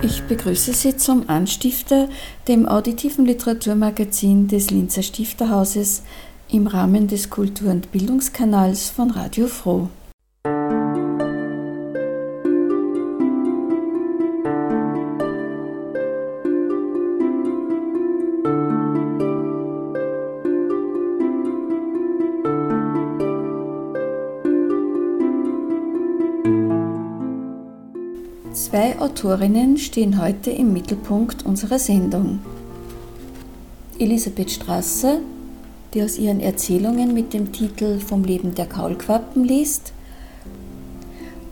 Ich begrüße Sie zum Anstifter, dem auditiven Literaturmagazin des Linzer Stifterhauses im Rahmen des Kultur- und Bildungskanals von Radio Froh. Zwei Autorinnen stehen heute im Mittelpunkt unserer Sendung. Elisabeth Strasser die aus ihren Erzählungen mit dem Titel Vom Leben der Kaulquappen liest,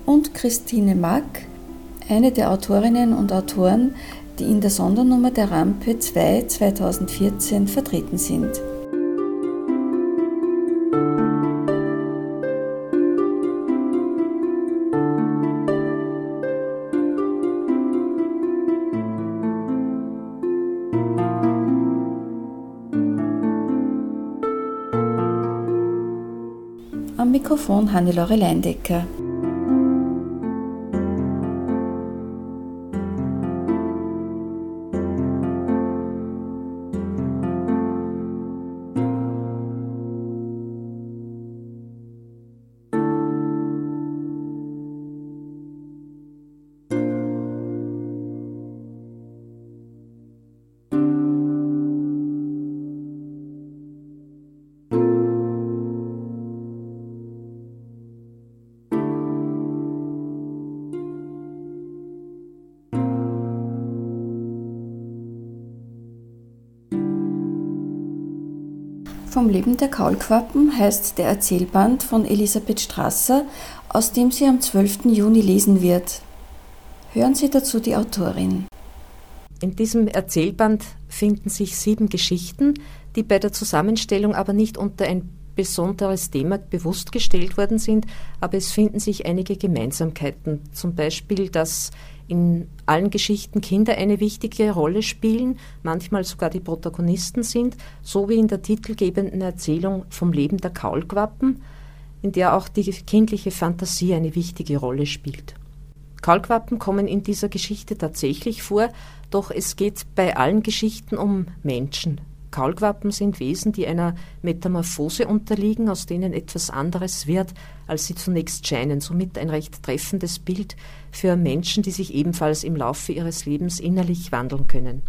und Christine Mack, eine der Autorinnen und Autoren, die in der Sondernummer der Rampe 2 2014 vertreten sind. Mikrofon Hannelore Leindecker. Vom Leben der Kaulquappen heißt der Erzählband von Elisabeth Strasser, aus dem sie am 12. Juni lesen wird. Hören Sie dazu die Autorin. In diesem Erzählband finden sich sieben Geschichten, die bei der Zusammenstellung aber nicht unter ein besonderes Thema bewusst gestellt worden sind, aber es finden sich einige Gemeinsamkeiten. Zum Beispiel, dass in allen Geschichten Kinder eine wichtige Rolle spielen, manchmal sogar die Protagonisten sind, so wie in der titelgebenden Erzählung vom Leben der Kaulquappen, in der auch die kindliche Fantasie eine wichtige Rolle spielt. Kaulquappen kommen in dieser Geschichte tatsächlich vor, doch es geht bei allen Geschichten um Menschen, Kaulquappen sind Wesen, die einer Metamorphose unterliegen, aus denen etwas anderes wird, als sie zunächst scheinen. Somit ein recht treffendes Bild für Menschen, die sich ebenfalls im Laufe ihres Lebens innerlich wandeln können.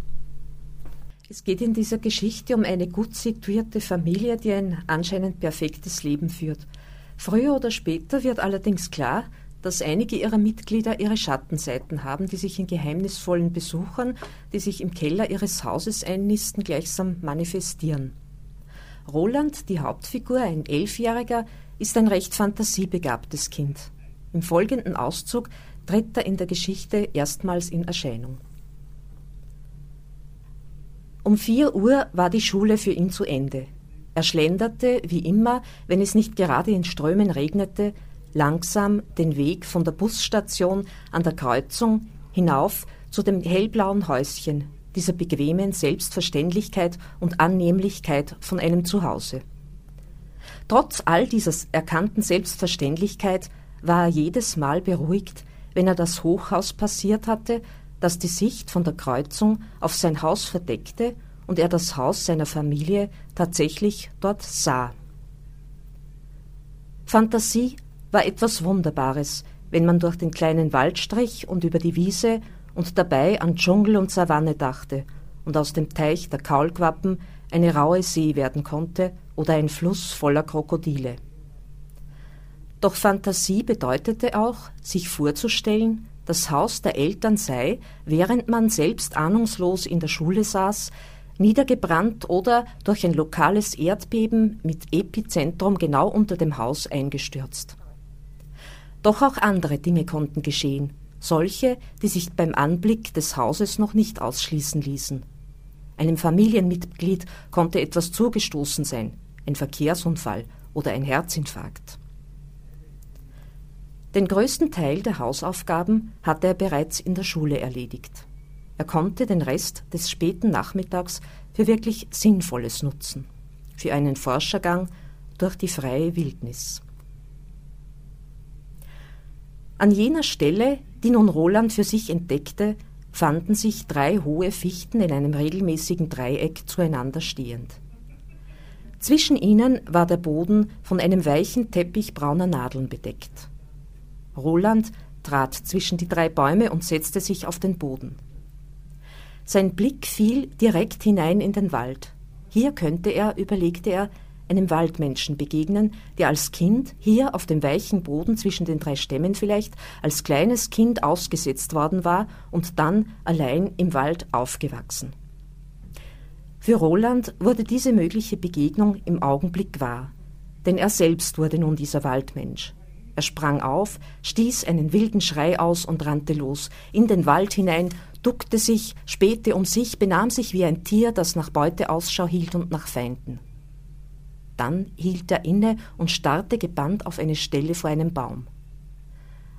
Es geht in dieser Geschichte um eine gut situierte Familie, die ein anscheinend perfektes Leben führt. Früher oder später wird allerdings klar, dass einige ihrer Mitglieder ihre Schattenseiten haben, die sich in geheimnisvollen Besuchern, die sich im Keller ihres Hauses einnisten, gleichsam manifestieren. Roland, die Hauptfigur, ein Elfjähriger, ist ein recht fantasiebegabtes Kind. Im folgenden Auszug tritt er in der Geschichte erstmals in Erscheinung. Um vier Uhr war die Schule für ihn zu Ende. Er schlenderte, wie immer, wenn es nicht gerade in Strömen regnete, langsam den Weg von der Busstation an der Kreuzung hinauf zu dem hellblauen Häuschen, dieser bequemen Selbstverständlichkeit und Annehmlichkeit von einem Zuhause. Trotz all dieser erkannten Selbstverständlichkeit war er jedes Mal beruhigt, wenn er das Hochhaus passiert hatte, das die Sicht von der Kreuzung auf sein Haus verdeckte und er das Haus seiner Familie tatsächlich dort sah. Fantasie war etwas Wunderbares, wenn man durch den kleinen Wald strich und über die Wiese und dabei an Dschungel und Savanne dachte und aus dem Teich der Kaulquappen eine raue See werden konnte oder ein Fluss voller Krokodile. Doch Fantasie bedeutete auch, sich vorzustellen, das Haus der Eltern sei, während man selbst ahnungslos in der Schule saß, niedergebrannt oder durch ein lokales Erdbeben mit Epizentrum genau unter dem Haus eingestürzt. Doch auch andere Dinge konnten geschehen, solche, die sich beim Anblick des Hauses noch nicht ausschließen ließen. Einem Familienmitglied konnte etwas zugestoßen sein, ein Verkehrsunfall oder ein Herzinfarkt. Den größten Teil der Hausaufgaben hatte er bereits in der Schule erledigt. Er konnte den Rest des späten Nachmittags für wirklich Sinnvolles nutzen, für einen Forschergang durch die freie Wildnis. An jener Stelle, die nun Roland für sich entdeckte, fanden sich drei hohe Fichten in einem regelmäßigen Dreieck zueinander stehend. Zwischen ihnen war der Boden von einem weichen Teppich brauner Nadeln bedeckt. Roland trat zwischen die drei Bäume und setzte sich auf den Boden. Sein Blick fiel direkt hinein in den Wald. Hier könnte er, überlegte er, einem Waldmenschen begegnen, der als Kind hier auf dem weichen Boden zwischen den drei Stämmen vielleicht als kleines Kind ausgesetzt worden war und dann allein im Wald aufgewachsen. Für Roland wurde diese mögliche Begegnung im Augenblick wahr, denn er selbst wurde nun dieser Waldmensch. Er sprang auf, stieß einen wilden Schrei aus und rannte los, in den Wald hinein, duckte sich, spähte um sich, benahm sich wie ein Tier, das nach Beute Ausschau hielt und nach Feinden. Dann hielt er inne und starrte gebannt auf eine Stelle vor einem Baum.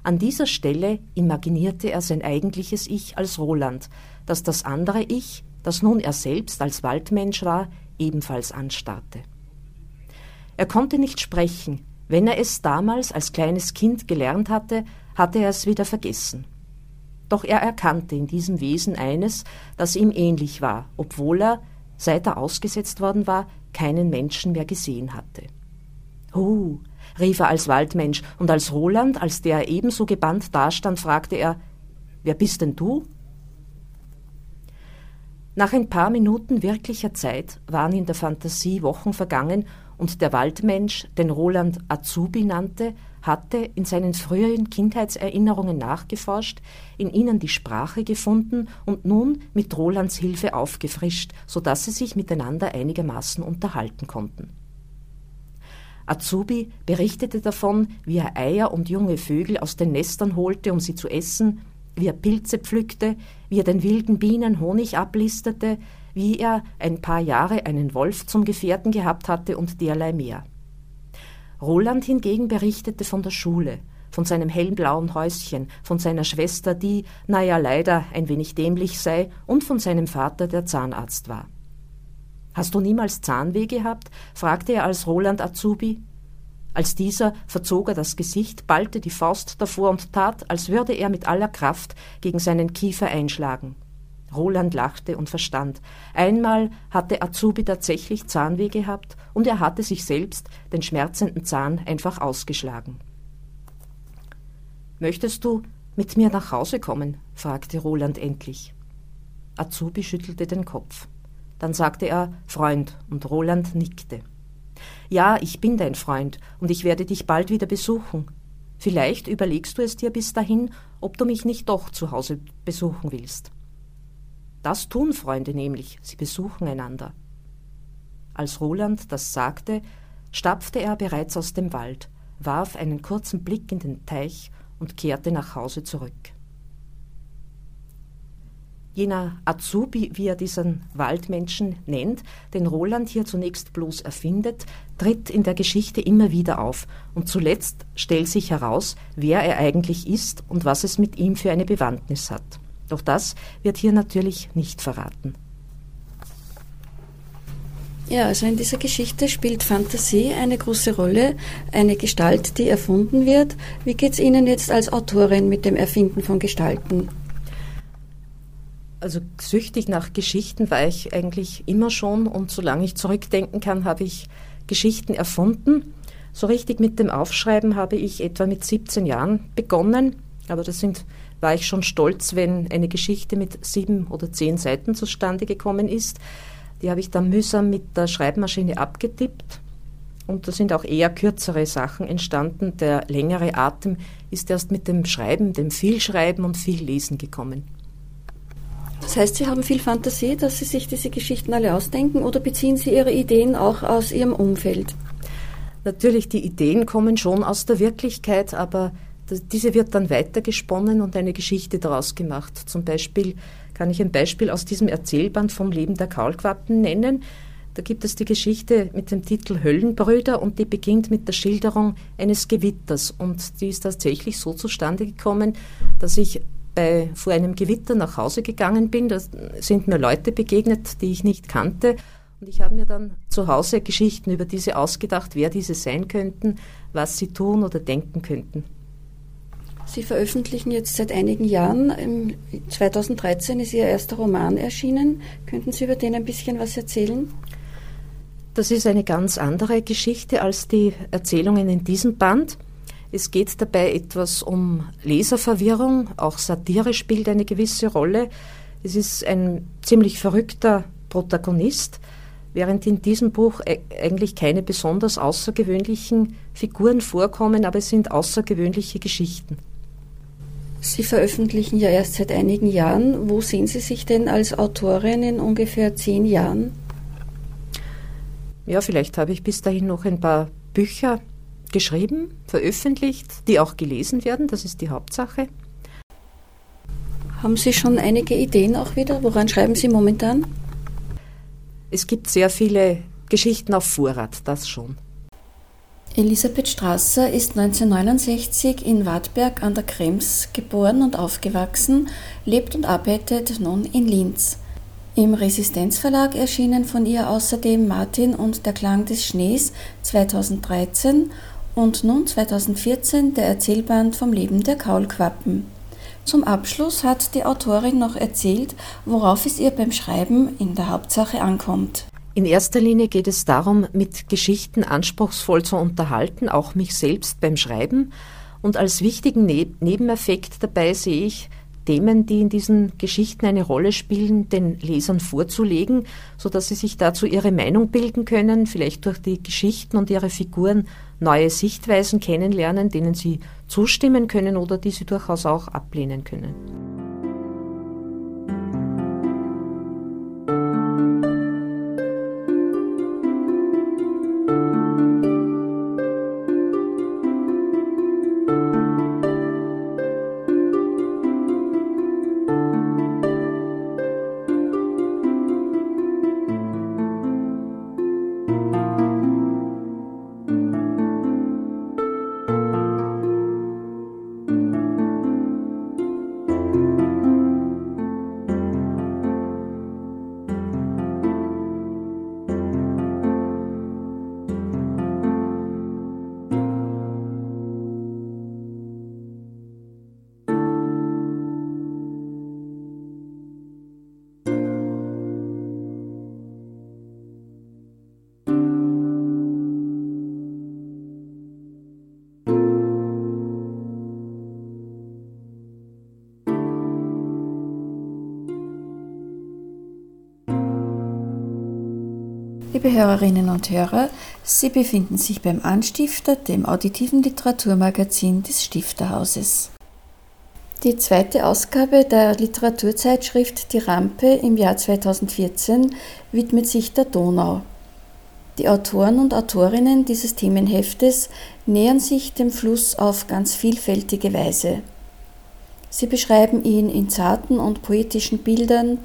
An dieser Stelle imaginierte er sein eigentliches Ich als Roland, das das andere Ich, das nun er selbst als Waldmensch war, ebenfalls anstarrte. Er konnte nicht sprechen, wenn er es damals als kleines Kind gelernt hatte, hatte er es wieder vergessen. Doch er erkannte in diesem Wesen eines, das ihm ähnlich war, obwohl er, seit er ausgesetzt worden war, keinen Menschen mehr gesehen hatte. Hu, rief er als Waldmensch, und als Roland, als der ebenso gebannt dastand, fragte er Wer bist denn du? Nach ein paar Minuten wirklicher Zeit waren in der Fantasie Wochen vergangen, und der Waldmensch, den Roland Azubi nannte, hatte in seinen früheren Kindheitserinnerungen nachgeforscht, in ihnen die Sprache gefunden und nun mit Rolands Hilfe aufgefrischt, so dass sie sich miteinander einigermaßen unterhalten konnten. Azubi berichtete davon, wie er Eier und junge Vögel aus den Nestern holte, um sie zu essen, wie er Pilze pflückte, wie er den wilden Bienen Honig ablistete, wie er ein paar Jahre einen Wolf zum Gefährten gehabt hatte und derlei mehr. Roland hingegen berichtete von der Schule, von seinem hellblauen Häuschen, von seiner Schwester, die, naja, leider ein wenig dämlich sei, und von seinem Vater, der Zahnarzt war. Hast du niemals Zahnweh gehabt? fragte er als Roland Azubi. Als dieser verzog er das Gesicht, ballte die Faust davor und tat, als würde er mit aller Kraft gegen seinen Kiefer einschlagen. Roland lachte und verstand. Einmal hatte Azubi tatsächlich Zahnweh gehabt und er hatte sich selbst den schmerzenden Zahn einfach ausgeschlagen. Möchtest du mit mir nach Hause kommen? fragte Roland endlich. Azubi schüttelte den Kopf. Dann sagte er Freund, und Roland nickte. Ja, ich bin dein Freund, und ich werde dich bald wieder besuchen. Vielleicht überlegst du es dir bis dahin, ob du mich nicht doch zu Hause besuchen willst. Das tun Freunde nämlich, sie besuchen einander. Als Roland das sagte, stapfte er bereits aus dem Wald, warf einen kurzen Blick in den Teich und kehrte nach Hause zurück. Jener Azubi, wie er diesen Waldmenschen nennt, den Roland hier zunächst bloß erfindet, tritt in der Geschichte immer wieder auf und zuletzt stellt sich heraus, wer er eigentlich ist und was es mit ihm für eine Bewandtnis hat. Doch das wird hier natürlich nicht verraten. Ja, also in dieser Geschichte spielt Fantasie eine große Rolle, eine Gestalt, die erfunden wird. Wie geht es Ihnen jetzt als Autorin mit dem Erfinden von Gestalten? Also süchtig nach Geschichten war ich eigentlich immer schon und solange ich zurückdenken kann, habe ich Geschichten erfunden. So richtig mit dem Aufschreiben habe ich etwa mit 17 Jahren begonnen, aber das sind war ich schon stolz, wenn eine Geschichte mit sieben oder zehn Seiten zustande gekommen ist. Die habe ich dann mühsam mit der Schreibmaschine abgetippt. Und da sind auch eher kürzere Sachen entstanden. Der längere Atem ist erst mit dem Schreiben, dem viel Schreiben und viel Lesen gekommen. Das heißt, Sie haben viel Fantasie, dass Sie sich diese Geschichten alle ausdenken oder beziehen Sie Ihre Ideen auch aus Ihrem Umfeld? Natürlich, die Ideen kommen schon aus der Wirklichkeit, aber diese wird dann weitergesponnen und eine Geschichte daraus gemacht. Zum Beispiel kann ich ein Beispiel aus diesem Erzählband vom Leben der Kaulquappen nennen. Da gibt es die Geschichte mit dem Titel Höllenbrüder und die beginnt mit der Schilderung eines Gewitters. Und die ist tatsächlich so zustande gekommen, dass ich bei, vor einem Gewitter nach Hause gegangen bin. Da sind mir Leute begegnet, die ich nicht kannte. Und ich habe mir dann zu Hause Geschichten über diese ausgedacht, wer diese sein könnten, was sie tun oder denken könnten. Sie veröffentlichen jetzt seit einigen Jahren. 2013 ist Ihr erster Roman erschienen. Könnten Sie über den ein bisschen was erzählen? Das ist eine ganz andere Geschichte als die Erzählungen in diesem Band. Es geht dabei etwas um Leserverwirrung, auch Satire spielt eine gewisse Rolle. Es ist ein ziemlich verrückter Protagonist, während in diesem Buch e-, eigentlich keine besonders außergewöhnlichen Figuren vorkommen, aber es sind außergewöhnliche Geschichten. Sie veröffentlichen ja erst seit einigen Jahren. Wo sehen Sie sich denn als Autorin in ungefähr zehn Jahren? Ja, vielleicht habe ich bis dahin noch ein paar Bücher geschrieben, veröffentlicht, die auch gelesen werden. Das ist die Hauptsache. Haben Sie schon einige Ideen auch wieder? Woran schreiben Sie momentan? Es gibt sehr viele Geschichten auf Vorrat, das schon. Elisabeth Strasser ist 1969 in Wartberg an der Krems geboren und aufgewachsen, lebt und arbeitet nun in Linz. Im Resistenzverlag erschienen von ihr außerdem Martin und der Klang des Schnees 2013 und nun 2014 der Erzählband vom Leben der Kaulquappen. Zum Abschluss hat die Autorin noch erzählt, worauf es ihr beim Schreiben in der Hauptsache ankommt. In erster Linie geht es darum, mit Geschichten anspruchsvoll zu unterhalten, auch mich selbst beim Schreiben. Und als wichtigen ne Nebeneffekt dabei sehe ich, Themen, die in diesen Geschichten eine Rolle spielen, den Lesern vorzulegen, sodass sie sich dazu ihre Meinung bilden können, vielleicht durch die Geschichten und ihre Figuren neue Sichtweisen kennenlernen, denen sie zustimmen können oder die sie durchaus auch ablehnen können. Liebe Hörerinnen und Hörer, Sie befinden sich beim Anstifter, dem auditiven Literaturmagazin des Stifterhauses. Die zweite Ausgabe der Literaturzeitschrift Die Rampe im Jahr 2014 widmet sich der Donau. Die Autoren und Autorinnen dieses Themenheftes nähern sich dem Fluss auf ganz vielfältige Weise. Sie beschreiben ihn in zarten und poetischen Bildern,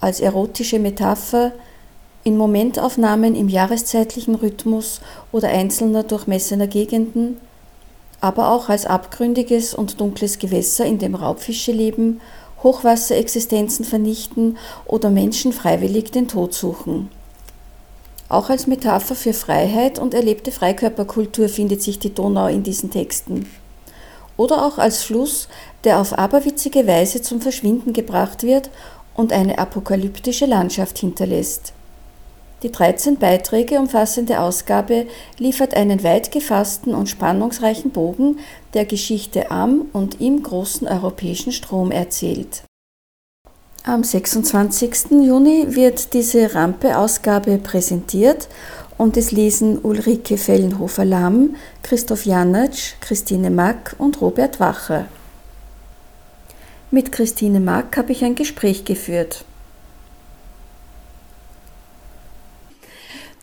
als erotische Metapher, in Momentaufnahmen im jahreszeitlichen Rhythmus oder einzelner durchmessener Gegenden, aber auch als abgründiges und dunkles Gewässer, in dem Raubfische leben, Hochwasserexistenzen vernichten oder Menschen freiwillig den Tod suchen. Auch als Metapher für Freiheit und erlebte Freikörperkultur findet sich die Donau in diesen Texten. Oder auch als Fluss, der auf aberwitzige Weise zum Verschwinden gebracht wird und eine apokalyptische Landschaft hinterlässt. Die 13 Beiträge umfassende Ausgabe liefert einen weit gefassten und spannungsreichen Bogen der Geschichte am und im großen europäischen Strom erzählt. Am 26. Juni wird diese Rampe-Ausgabe präsentiert und es lesen Ulrike Fellenhofer-Lamm, Christoph Janatsch, Christine Mack und Robert Wacher. Mit Christine Mack habe ich ein Gespräch geführt.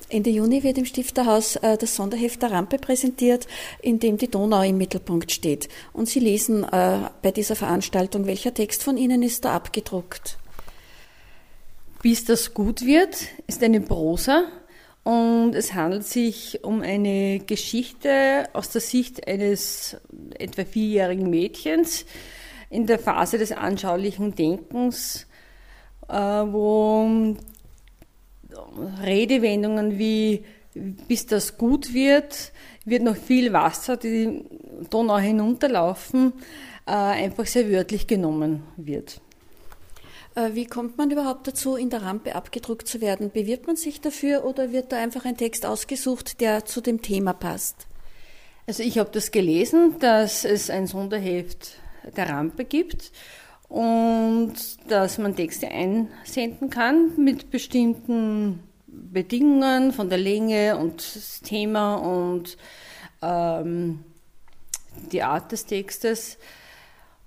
Ende Juni wird im Stifterhaus äh, das Sonderheft der Rampe präsentiert, in dem die Donau im Mittelpunkt steht. Und Sie lesen äh, bei dieser Veranstaltung, welcher Text von Ihnen ist da abgedruckt? Bis das gut wird, ist eine Prosa und es handelt sich um eine Geschichte aus der Sicht eines etwa vierjährigen Mädchens in der Phase des anschaulichen Denkens, äh, wo Redewendungen wie bis das gut wird, wird noch viel Wasser die Donau hinunterlaufen, äh, einfach sehr wörtlich genommen wird. Äh, wie kommt man überhaupt dazu, in der Rampe abgedruckt zu werden? Bewirbt man sich dafür oder wird da einfach ein Text ausgesucht, der zu dem Thema passt? Also ich habe das gelesen, dass es ein Sonderheft der Rampe gibt und dass man Texte einsenden kann mit bestimmten Bedingungen von der Länge und das Thema und ähm, die Art des Textes.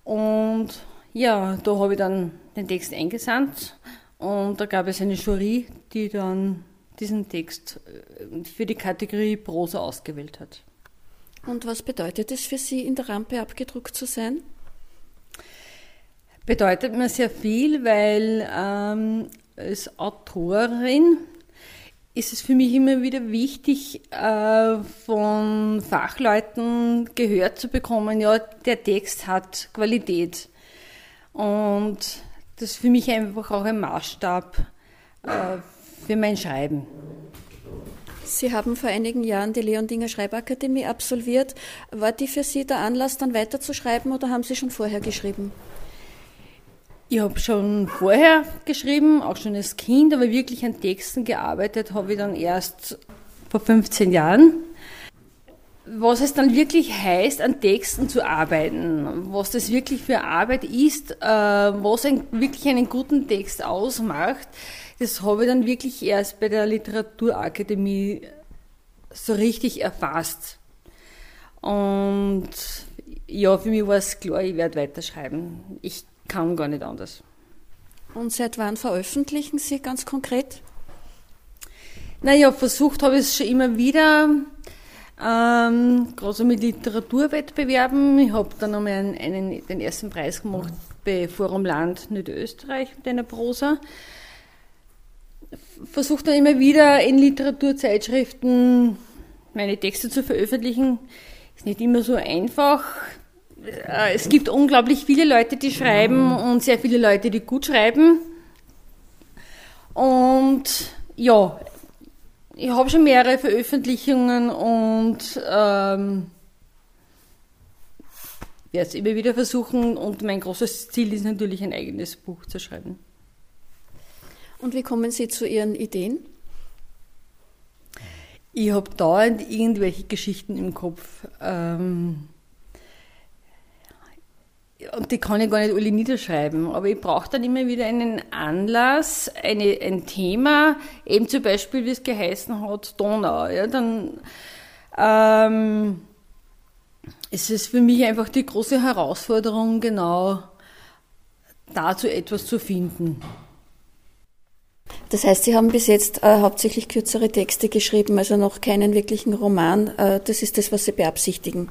Und ja, da habe ich dann den Text eingesandt und da gab es eine Jury, die dann diesen Text äh, für die Kategorie Prosa ausgewählt hat. Und was bedeutet es für Sie, in der Rampe abgedruckt zu sein? Bedeutet mir sehr viel, weil ähm, als Autorin ist es für mich immer wieder wichtig, äh, von Fachleuten gehört zu bekommen, ja, der Text hat Qualität. Und das ist für mich einfach auch ein Maßstab äh, für mein Schreiben. Sie haben vor einigen Jahren die Leondinger Schreibakademie absolviert. War die für Sie der Anlass, dann weiterzuschreiben oder haben Sie schon vorher geschrieben? Ich habe schon vorher geschrieben, auch schon als Kind, aber wirklich an Texten gearbeitet habe ich dann erst vor 15 Jahren. Was es dann wirklich heißt, an Texten zu arbeiten, was das wirklich für Arbeit ist, äh, was ein, wirklich einen guten Text ausmacht, das habe ich dann wirklich erst bei der Literaturakademie so richtig erfasst. Und ja, für mich war es klar, ich werde weiterschreiben. Ich kann gar nicht anders. Und seit wann veröffentlichen Sie ganz konkret? Naja, versucht habe ich es schon immer wieder, ähm, gerade mit Literaturwettbewerben. Ich habe dann einmal einen, einen, den ersten Preis gemacht bei Forum Land Niederösterreich mit einer Prosa. Versucht dann immer wieder in Literaturzeitschriften meine Texte zu veröffentlichen. Ist nicht immer so einfach. Äh, es gibt unglaublich viele Leute, die schreiben und sehr viele Leute, die gut schreiben. Und ja, ich habe schon mehrere Veröffentlichungen und ähm, werde es immer wieder versuchen. Und mein großes Ziel ist natürlich, ein eigenes Buch zu schreiben. Und wie kommen Sie zu Ihren Ideen? Ich habe dauernd irgendwelche Geschichten im Kopf. Ähm, und die kann ich gar nicht alle niederschreiben, aber ich brauche dann immer wieder einen Anlass, eine, ein Thema, eben zum Beispiel, wie es geheißen hat, Donau. Ja, dann ähm, ist es für mich einfach die große Herausforderung, genau dazu etwas zu finden. Das heißt, Sie haben bis jetzt äh, hauptsächlich kürzere Texte geschrieben, also noch keinen wirklichen Roman. Äh, das ist das, was Sie beabsichtigen.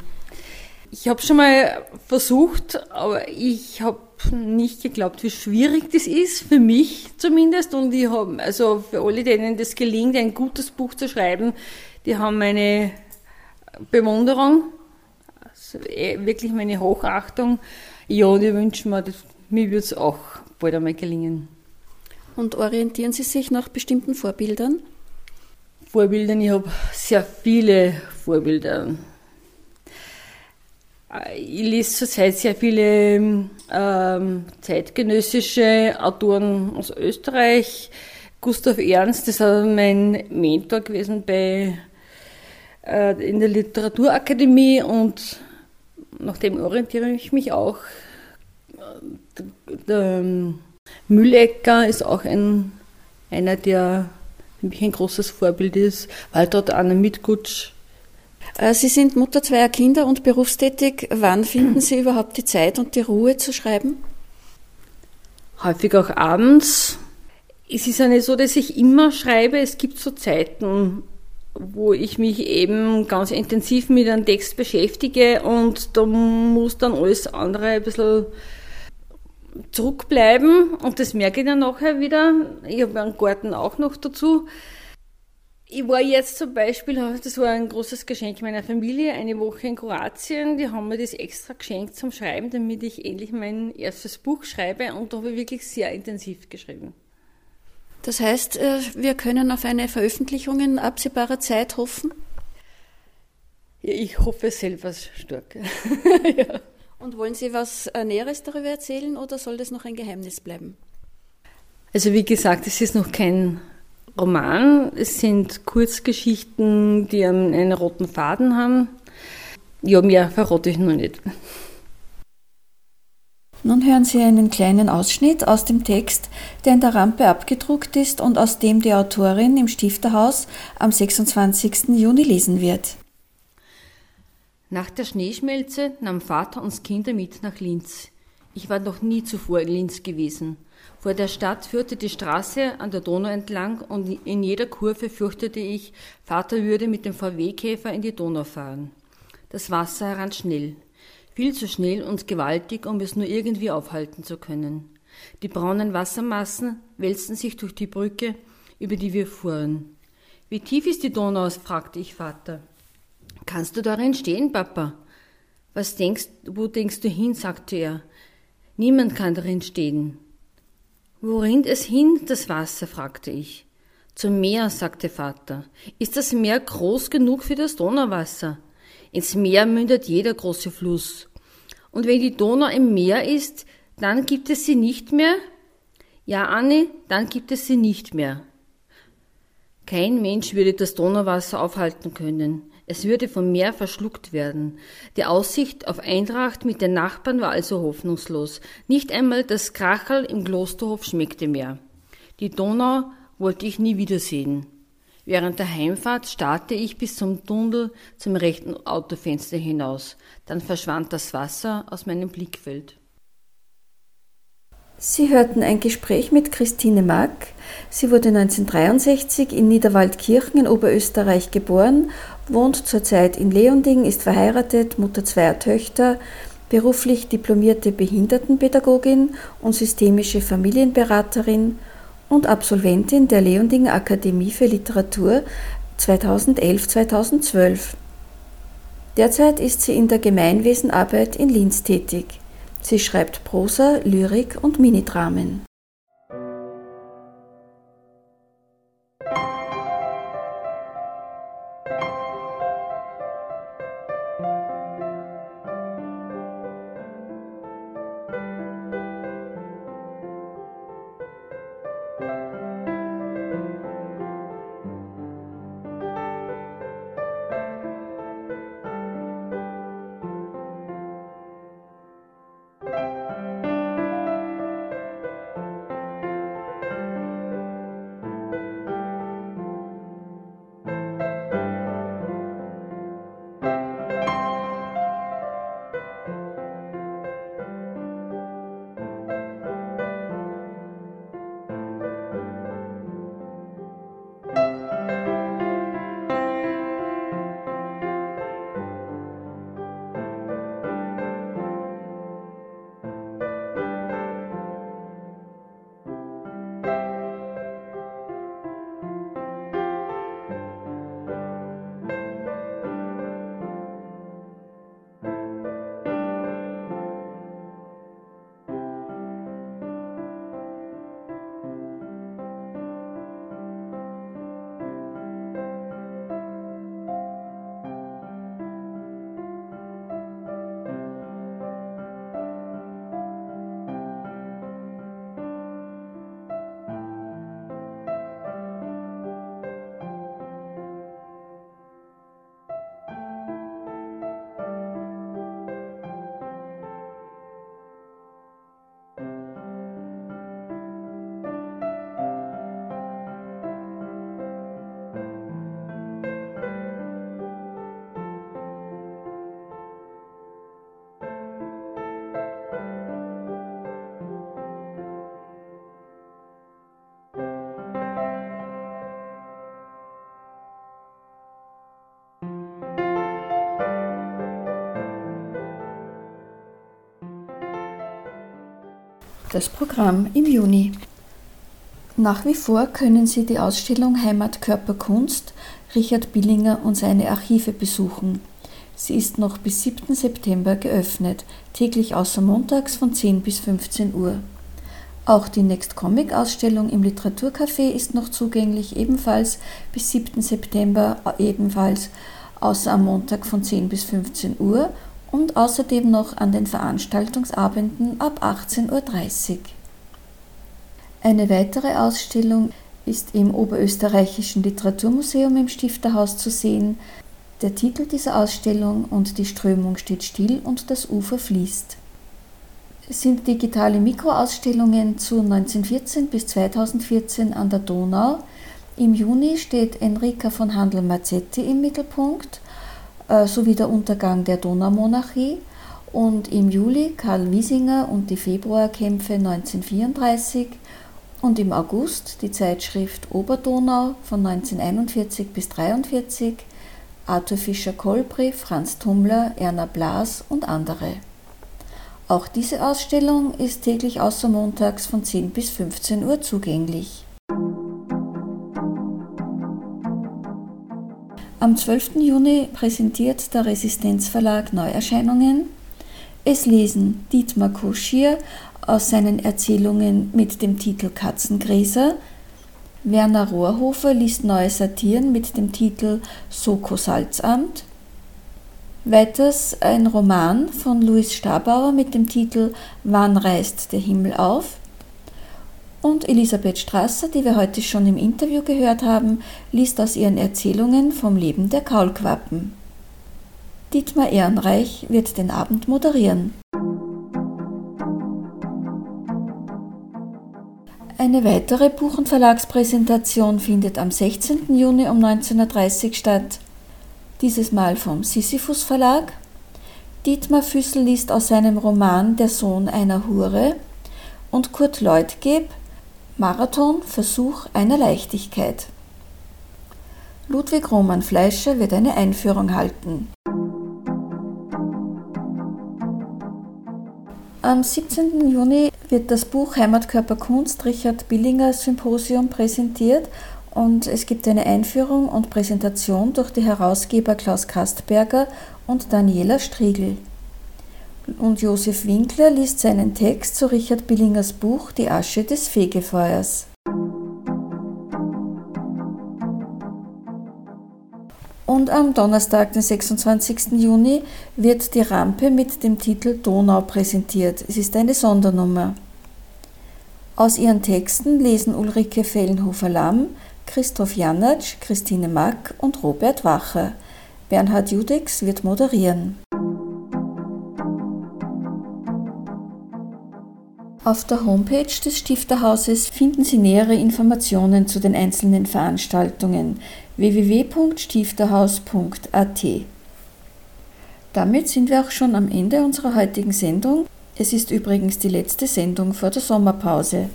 Ich habe schon mal versucht, aber ich habe nicht geglaubt, wie schwierig das ist, für mich zumindest. Und ich habe, also für alle, denen das gelingt, ein gutes Buch zu schreiben, die haben meine Bewunderung, also eh, wirklich meine Hochachtung. Ja, und ich wünsche mir, mir würde es auch bald einmal gelingen. Und orientieren Sie sich nach bestimmten Vorbildern? Vorbildern, ich habe sehr viele Vorbilder. Ich lese zurzeit sehr viele ähm, zeitgenössische Autoren aus Österreich. Gustav Ernst, ist mein Mentor gewesen bei, äh, in der Literaturakademie und nach dem orientiere ich mich auch. Der, der ähm, Müllecker ist auch ein, einer, der für mich ein großes Vorbild ist. Waltraud Anna Mitgutsch äh, Sie sind Mutter zweier Kinder und berufstätig. Wann finden Sie überhaupt die Zeit und die Ruhe zu schreiben? Häufig auch abends. es ist ja nicht so, dass ich immer schreibe. Es gibt so Zeiten, wo ich mich eben ganz intensiv mit einem Text beschäftige und da muss dann alles andere ein bisschen zurückbleiben und das merke ich dann nachher wieder. Ich habe einen Garten auch noch dazu. Ich war jetzt zum Beispiel, das war ein großes Geschenk meiner Familie, eine Woche in Kroatien. Die haben mir das extra geschenkt zum Schreiben, damit ich endlich mein erstes Buch schreibe und da habe ich wirklich sehr intensiv geschrieben. Das heißt, äh, wir können auf eine Veröffentlichung in absehbarer Zeit hoffen? Ja, ich hoffe selber stark. ja. Und wollen Sie was äh, Näheres darüber erzählen oder soll das noch ein Geheimnis bleiben? Also wie gesagt, es ist noch kein Roman. Es sind Kurzgeschichten, die einen roten Faden haben. Ja, mehr verrate ich noch nicht. Nun hören Sie einen kleinen Ausschnitt aus dem Text, der in der Rampe abgedruckt ist und aus dem die Autorin im Stifterhaus am 26. Juni lesen wird. Nach der Schneeschmelze nahm Vater uns Kinder mit nach Linz. Ich war noch nie zuvor in Linz gewesen. Vor der Stadt führte die Straße an der Donau entlang und in jeder Kurve fürchtete ich, Vater würde mit dem VW-Käfer in die Donau fahren. Das Wasser heran schnell. Viel zu schnell und gewaltig, um es nur irgendwie aufhalten zu können. Die braunen Wassermassen wälzten sich durch die Brücke, über die wir fuhren. Wie tief ist die Donau? fragte ich Vater. Kannst du darin stehen, Papa? Was denkst, wo denkst du hin? sagte er. Niemand kann darin stehen. Wo rinnt es hin, das Wasser? fragte ich. Zum Meer, sagte Vater. Ist das Meer groß genug für das Donauwasser? Ins Meer mündet jeder große Fluss. Und wenn die Donau im Meer ist, dann gibt es sie nicht mehr? Ja, Anne, dann gibt es sie nicht mehr. Kein Mensch würde das Donauwasser aufhalten können. Es würde vom Meer verschluckt werden. Die Aussicht auf Eintracht mit den Nachbarn war also hoffnungslos. Nicht einmal das Krachel im Klosterhof schmeckte mehr. Die Donau wollte ich nie wiedersehen. Während der Heimfahrt starrte ich bis zum Tunnel zum rechten Autofenster hinaus. Dann verschwand das Wasser aus meinem Blickfeld. Sie hörten ein Gespräch mit Christine Mack. Sie wurde 1963 in Niederwaldkirchen in Oberösterreich geboren, wohnt zurzeit in Leonding, ist verheiratet, Mutter zweier Töchter, beruflich diplomierte Behindertenpädagogin und systemische Familienberaterin und Absolventin der Leonding Akademie für Literatur 2011-2012. Derzeit ist sie in der Gemeinwesenarbeit in Linz tätig. Sie schreibt Prosa, Lyrik und Minidramen. Das Programm im Juni. Nach wie vor können Sie die Ausstellung Heimat Körper Kunst Richard Billinger und seine Archive besuchen. Sie ist noch bis 7. September geöffnet, täglich außer montags von 10 bis 15 Uhr. Auch die Next Comic Ausstellung im Literaturcafé ist noch zugänglich, ebenfalls bis 7. September, ebenfalls außer am Montag von 10 bis 15 Uhr und außerdem noch an den Veranstaltungsabenden ab 18.30 Uhr. Eine weitere Ausstellung ist im Oberösterreichischen Literaturmuseum im Stifterhaus zu sehen. Der Titel dieser Ausstellung und die Strömung steht still und das Ufer fließt. Es sind digitale Mikroausstellungen zu 1914 bis 2014 an der Donau. Im Juni steht Enrica von Handel-Mazzetti im Mittelpunkt sowie der Untergang der Donaumonarchie und im Juli Karl Wiesinger und die Februarkämpfe 1934 und im August die Zeitschrift Oberdonau von 1941 bis 1943, Arthur Fischer-Kolbri, Franz Tummler, Erna Blas und andere. Auch diese Ausstellung ist täglich außer montags von 10 bis 15 Uhr zugänglich. Am 12. Juni präsentiert der Resistenzverlag Neuerscheinungen. Es lesen Dietmar Koschier aus seinen Erzählungen mit dem Titel Katzengräser, Werner Rohrhofer liest neue Satiren mit dem Titel Soko Salzamt, weiters ein Roman von Louis Stabauer mit dem Titel Wann reißt der Himmel auf? Und Elisabeth Strasser, die wir heute schon im Interview gehört haben, liest aus ihren Erzählungen vom Leben der Kaulquappen. Dietmar Ehrenreich wird den Abend moderieren. Eine weitere Buch- und Verlagspräsentation findet am 16. Juni um 19.30 Uhr statt. Dieses Mal vom Sisyphus Verlag. Dietmar Füssel liest aus seinem Roman Der Sohn einer Hure und Kurt Leutgeb Marathon Versuch einer Leichtigkeit. Ludwig Roman Fleischer wird eine Einführung halten. Am 17. Juni wird das Buch Heimatkörper Kunst Richard Billinger Symposium präsentiert und es gibt eine Einführung und Präsentation durch die Herausgeber Klaus Kastberger und Daniela Striegel und Josef Winkler liest seinen Text zu Richard Billingers Buch Die Asche des Fegefeuers. Und am Donnerstag, den 26. Juni, wird die Rampe mit dem Titel Donau präsentiert. Es ist eine Sondernummer. Aus ihren Texten lesen Ulrike Fellenhofer-Lamm, Christoph Janatsch, Christine Mack und Robert Wacher. Bernhard Judex wird moderieren. Auf der Homepage des Stifterhauses finden Sie nähere Informationen zu den einzelnen Veranstaltungen www.stifterhaus.at. Damit sind wir auch schon am Ende unserer heutigen Sendung. Es ist übrigens die letzte Sendung vor der Sommerpause.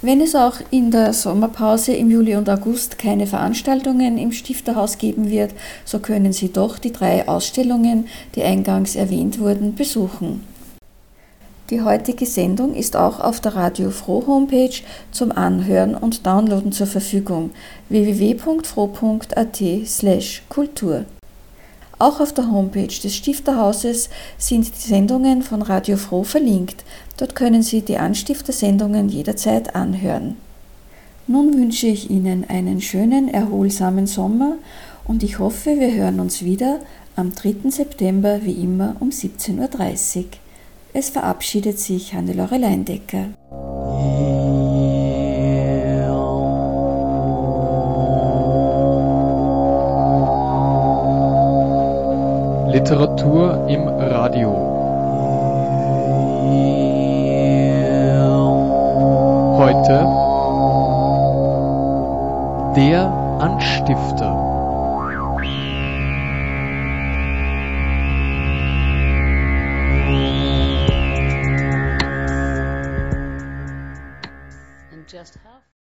Wenn es auch in der Sommerpause im Juli und August keine Veranstaltungen im Stifterhaus geben wird, so können Sie doch die drei Ausstellungen, die eingangs erwähnt wurden, besuchen. Die heutige Sendung ist auch auf der Radio Froh Homepage zum Anhören und Downloaden zur Verfügung www.froh.at/kultur. Auch auf der Homepage des Stifterhauses sind die Sendungen von Radio Froh verlinkt. Dort können Sie die Anstiftersendungen jederzeit anhören. Nun wünsche ich Ihnen einen schönen, erholsamen Sommer und ich hoffe, wir hören uns wieder am 3. September wie immer um 17.30 Uhr. Es verabschiedet sich Hannelore Leindecker. Literatur im Radio. Heute der Anstifter.